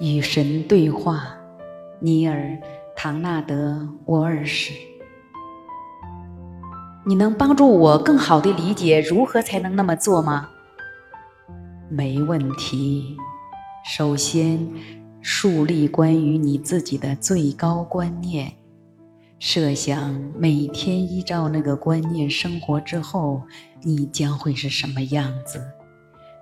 与神对话，尼尔·唐纳德·沃尔什。你能帮助我更好地理解如何才能那么做吗？没问题。首先，树立关于你自己的最高观念。设想每天依照那个观念生活之后，你将会是什么样子。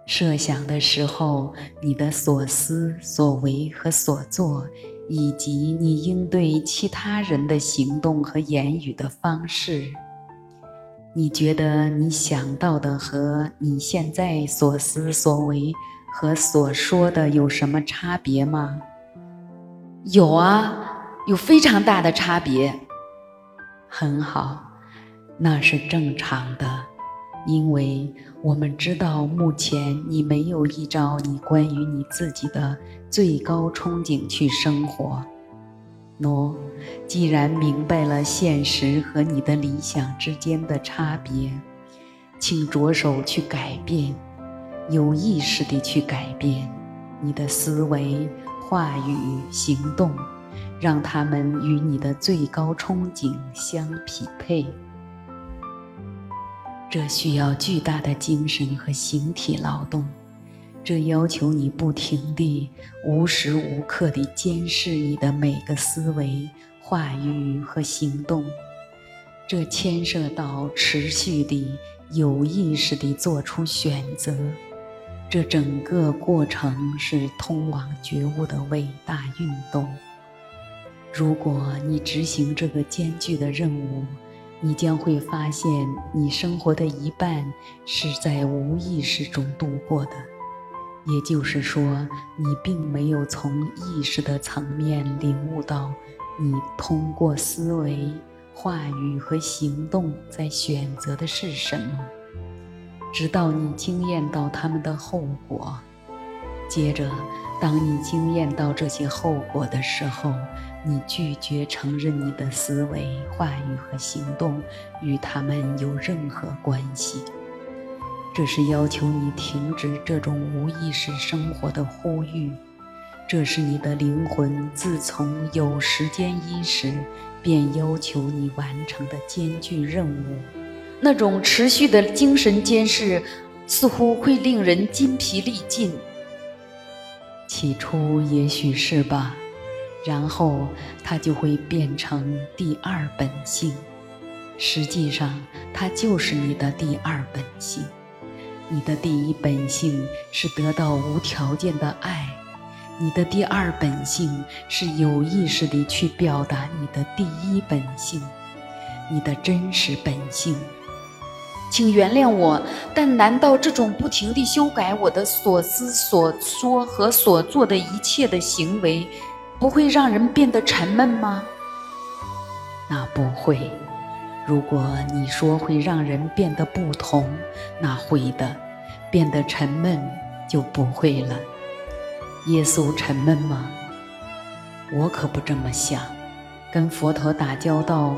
设想的时候，你的所思所为和所做，以及你应对其他人的行动和言语的方式，你觉得你想到的和你现在所思所为和所说的有什么差别吗？有啊，有非常大的差别。很好，那是正常的。因为我们知道，目前你没有依照你关于你自己的最高憧憬去生活。喏，既然明白了现实和你的理想之间的差别，请着手去改变，有意识地去改变你的思维、话语、行动，让他们与你的最高憧憬相匹配。这需要巨大的精神和形体劳动，这要求你不停地、无时无刻地监视你的每个思维、话语和行动。这牵涉到持续地、有意识地做出选择。这整个过程是通往觉悟的伟大运动。如果你执行这个艰巨的任务，你将会发现，你生活的一半是在无意识中度过的，也就是说，你并没有从意识的层面领悟到，你通过思维、话语和行动在选择的是什么，直到你经验到他们的后果。接着，当你经验到这些后果的时候，你拒绝承认你的思维、话语和行动与他们有任何关系。这是要求你停止这种无意识生活的呼吁。这是你的灵魂自从有时间伊始便要求你完成的艰巨任务。那种持续的精神监视似乎会令人筋疲力尽。起初也许是吧。然后它就会变成第二本性，实际上它就是你的第二本性。你的第一本性是得到无条件的爱，你的第二本性是有意识地去表达你的第一本性，你的真实本性。请原谅我，但难道这种不停地修改我的所思所说和所做的一切的行为？不会让人变得沉闷吗？那不会。如果你说会让人变得不同，那会的。变得沉闷就不会了。耶稣沉闷吗？我可不这么想。跟佛陀打交道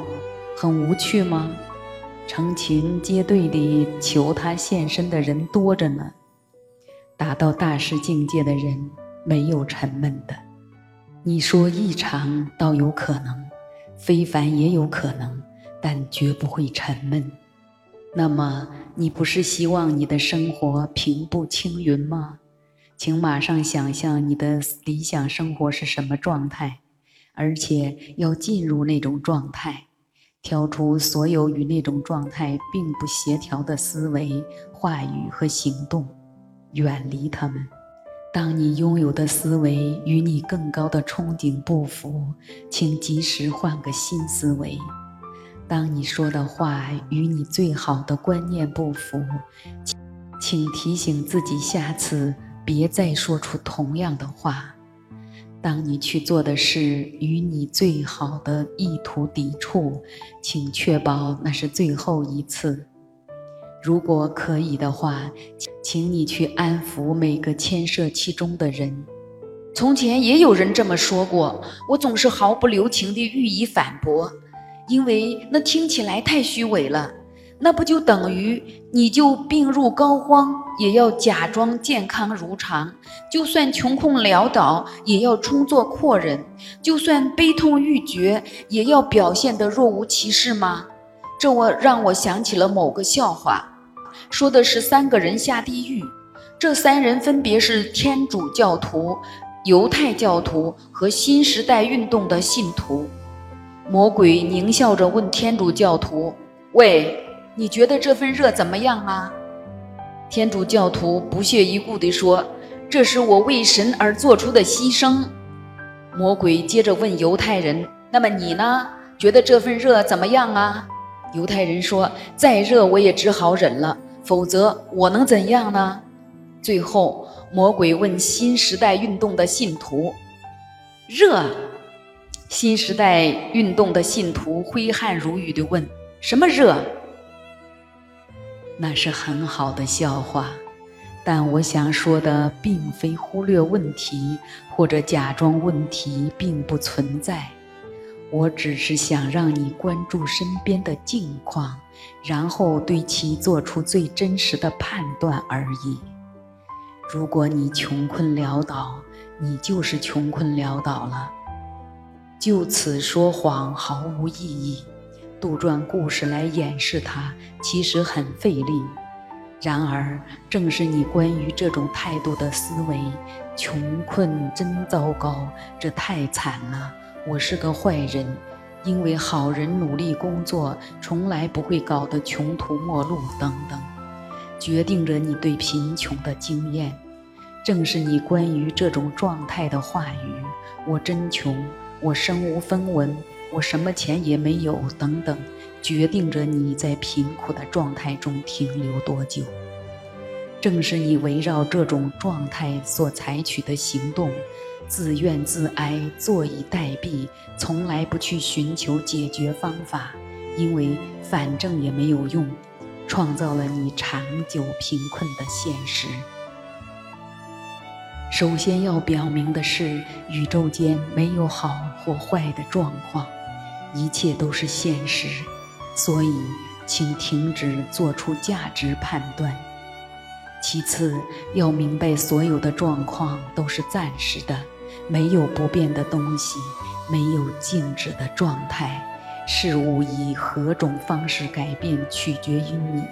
很无趣吗？成群结队地求他现身的人多着呢。达到大师境界的人没有沉闷的。你说异常倒有可能，非凡也有可能，但绝不会沉闷。那么，你不是希望你的生活平步青云吗？请马上想象你的理想生活是什么状态，而且要进入那种状态，挑出所有与那种状态并不协调的思维、话语和行动，远离他们。当你拥有的思维与你更高的憧憬不符，请及时换个新思维；当你说的话与你最好的观念不符，请提醒自己下次别再说出同样的话；当你去做的事与你最好的意图抵触，请确保那是最后一次。如果可以的话，请你去安抚每个牵涉其中的人。从前也有人这么说过，我总是毫不留情地予以反驳，因为那听起来太虚伪了。那不就等于你就病入膏肓，也要假装健康如常；就算穷困潦倒，也要充作阔人；就算悲痛欲绝，也要表现得若无其事吗？这我让我想起了某个笑话，说的是三个人下地狱，这三人分别是天主教徒、犹太教徒和新时代运动的信徒。魔鬼狞笑着问天主教徒：“喂。”你觉得这份热怎么样啊？天主教徒不屑一顾地说：“这是我为神而做出的牺牲。”魔鬼接着问犹太人：“那么你呢？觉得这份热怎么样啊？”犹太人说：“再热我也只好忍了，否则我能怎样呢？”最后，魔鬼问新时代运动的信徒：“热？”新时代运动的信徒挥汗如雨地问：“什么热？”那是很好的笑话，但我想说的并非忽略问题或者假装问题并不存在，我只是想让你关注身边的境况，然后对其做出最真实的判断而已。如果你穷困潦倒，你就是穷困潦倒了，就此说谎毫无意义。杜撰故事来掩饰它，其实很费力。然而，正是你关于这种态度的思维，穷困真糟糕，这太惨了。我是个坏人，因为好人努力工作，从来不会搞得穷途末路等等，决定着你对贫穷的经验。正是你关于这种状态的话语：“我真穷，我身无分文。”我什么钱也没有，等等，决定着你在贫苦的状态中停留多久。正是你围绕这种状态所采取的行动，自怨自哀，坐以待毙，从来不去寻求解决方法，因为反正也没有用，创造了你长久贫困的现实。首先要表明的是，宇宙间没有好或坏的状况。一切都是现实，所以请停止做出价值判断。其次，要明白所有的状况都是暂时的，没有不变的东西，没有静止的状态。事物以何种方式改变，取决于你。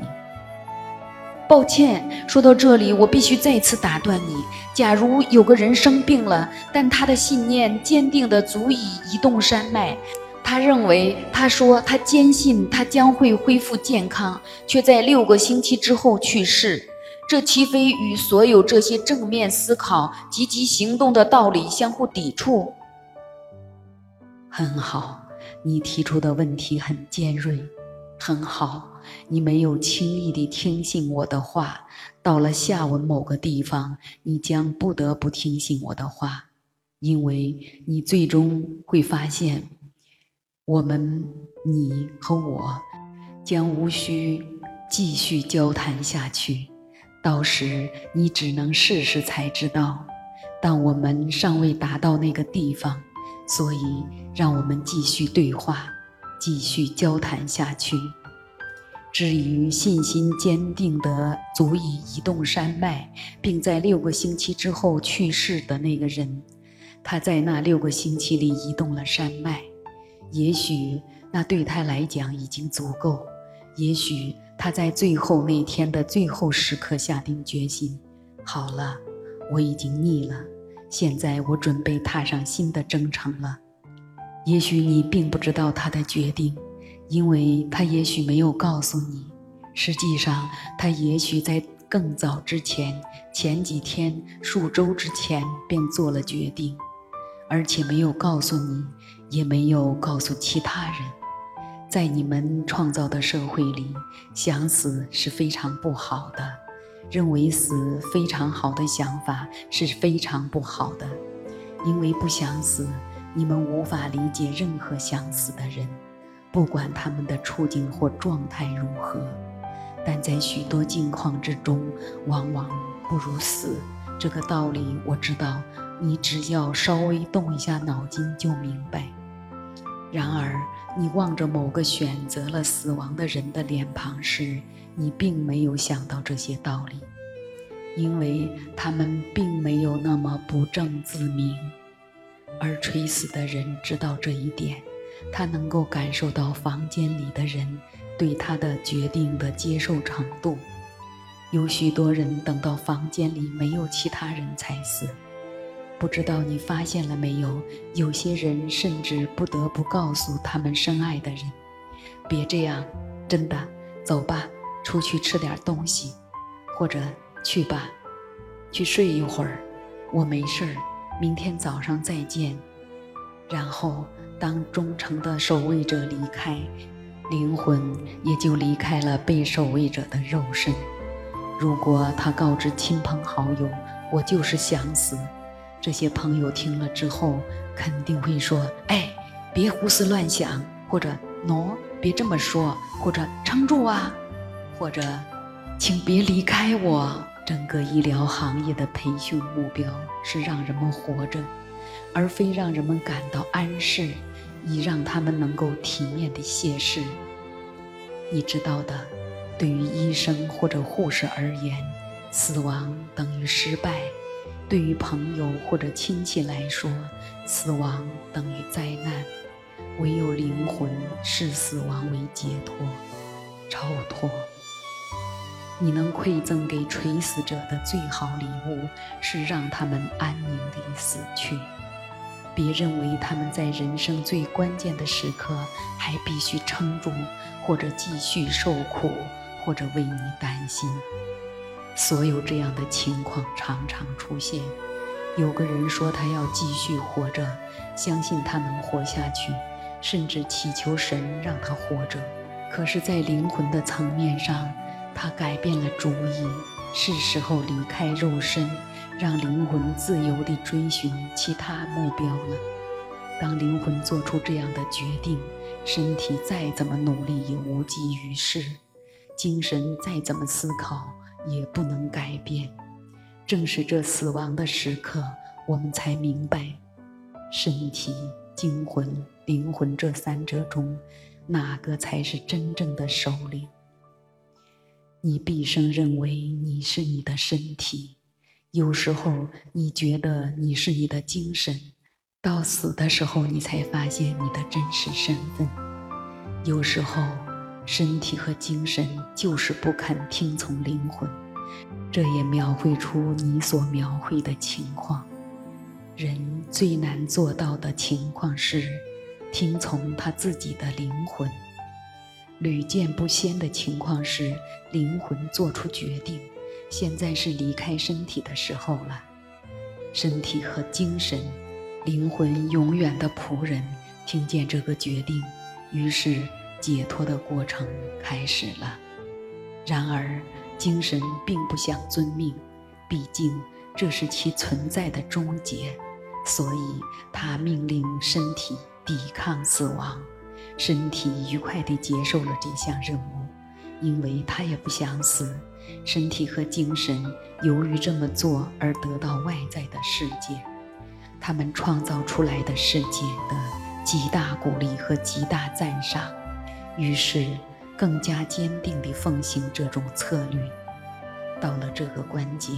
抱歉，说到这里，我必须再次打断你。假如有个人生病了，但他的信念坚定的足以移动山脉。他认为，他说，他坚信他将会恢复健康，却在六个星期之后去世。这岂非与所有这些正面思考、积极行动的道理相互抵触？很好，你提出的问题很尖锐。很好，你没有轻易地听信我的话。到了下文某个地方，你将不得不听信我的话，因为你最终会发现。我们，你和我，将无需继续交谈下去。到时你只能试试才知道。但我们尚未达到那个地方，所以让我们继续对话，继续交谈下去。至于信心坚定得足以移动山脉，并在六个星期之后去世的那个人，他在那六个星期里移动了山脉。也许那对他来讲已经足够，也许他在最后那天的最后时刻下定决心：好了，我已经腻了，现在我准备踏上新的征程了。也许你并不知道他的决定，因为他也许没有告诉你。实际上，他也许在更早之前，前几天、数周之前便做了决定，而且没有告诉你。也没有告诉其他人，在你们创造的社会里，想死是非常不好的，认为死非常好的想法是非常不好的，因为不想死，你们无法理解任何想死的人，不管他们的处境或状态如何。但在许多境况之中，往往不如死。这个道理我知道，你只要稍微动一下脑筋就明白。然而，你望着某个选择了死亡的人的脸庞时，你并没有想到这些道理，因为他们并没有那么不正自明。而垂死的人知道这一点，他能够感受到房间里的人对他的决定的接受程度。有许多人等到房间里没有其他人才死。不知道你发现了没有？有些人甚至不得不告诉他们深爱的人：“别这样，真的，走吧，出去吃点东西，或者去吧，去睡一会儿，我没事儿，明天早上再见。”然后，当忠诚的守卫者离开，灵魂也就离开了被守卫者的肉身。如果他告知亲朋好友：“我就是想死。”这些朋友听了之后，肯定会说：“哎，别胡思乱想，或者喏，别这么说，或者撑住啊，或者，请别离开我。”整个医疗行业的培训目标是让人们活着，而非让人们感到安适，以让他们能够体面地谢世。你知道的，对于医生或者护士而言，死亡等于失败。对于朋友或者亲戚来说，死亡等于灾难。唯有灵魂视死亡为解脱、超脱。你能馈赠给垂死者的最好礼物，是让他们安宁地死去。别认为他们在人生最关键的时刻还必须撑住，或者继续受苦，或者为你担心。所有这样的情况常常出现。有个人说他要继续活着，相信他能活下去，甚至祈求神让他活着。可是，在灵魂的层面上，他改变了主意，是时候离开肉身，让灵魂自由地追寻其他目标了。当灵魂做出这样的决定，身体再怎么努力也无济于事，精神再怎么思考。也不能改变。正是这死亡的时刻，我们才明白，身体、精魂、灵魂这三者中，哪个才是真正的首领。你毕生认为你是你的身体，有时候你觉得你是你的精神，到死的时候，你才发现你的真实身份。有时候。身体和精神就是不肯听从灵魂，这也描绘出你所描绘的情况。人最难做到的情况是听从他自己的灵魂。屡见不鲜的情况是灵魂做出决定，现在是离开身体的时候了。身体和精神，灵魂永远的仆人，听见这个决定，于是。解脱的过程开始了，然而精神并不想遵命，毕竟这是其存在的终结，所以他命令身体抵抗死亡。身体愉快地接受了这项任务，因为他也不想死。身体和精神由于这么做而得到外在的世界，他们创造出来的世界的极大鼓励和极大赞赏。于是，更加坚定地奉行这种策略。到了这个关节，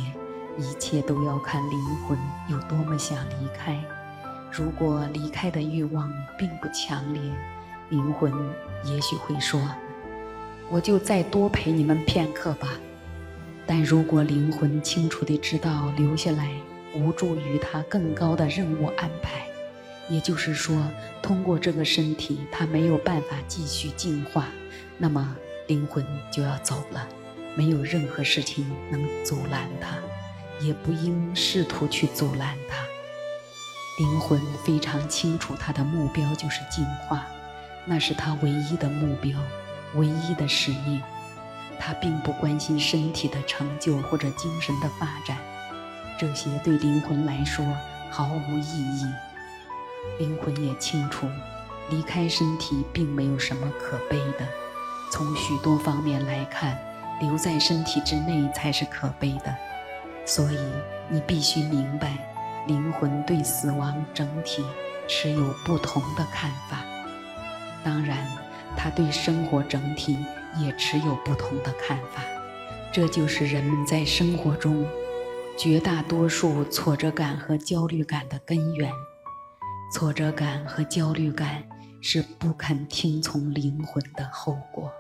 一切都要看灵魂有多么想离开。如果离开的欲望并不强烈，灵魂也许会说：“我就再多陪你们片刻吧。”但如果灵魂清楚地知道留下来无助于他更高的任务安排，也就是说，通过这个身体，他没有办法继续进化，那么灵魂就要走了。没有任何事情能阻拦他，也不应试图去阻拦他。灵魂非常清楚，他的目标就是进化，那是他唯一的目标，唯一的使命。他并不关心身体的成就或者精神的发展，这些对灵魂来说毫无意义。灵魂也清楚离开身体并没有什么可悲的。从许多方面来看留在身体之内才是可悲的。所以你必须明白灵魂对死亡整体持有不同的看法。当然他对生活整体也持有不同的看法。这就是人们在生活中绝大多数挫折感和焦虑感的根源。挫折感和焦虑感是不肯听从灵魂的后果。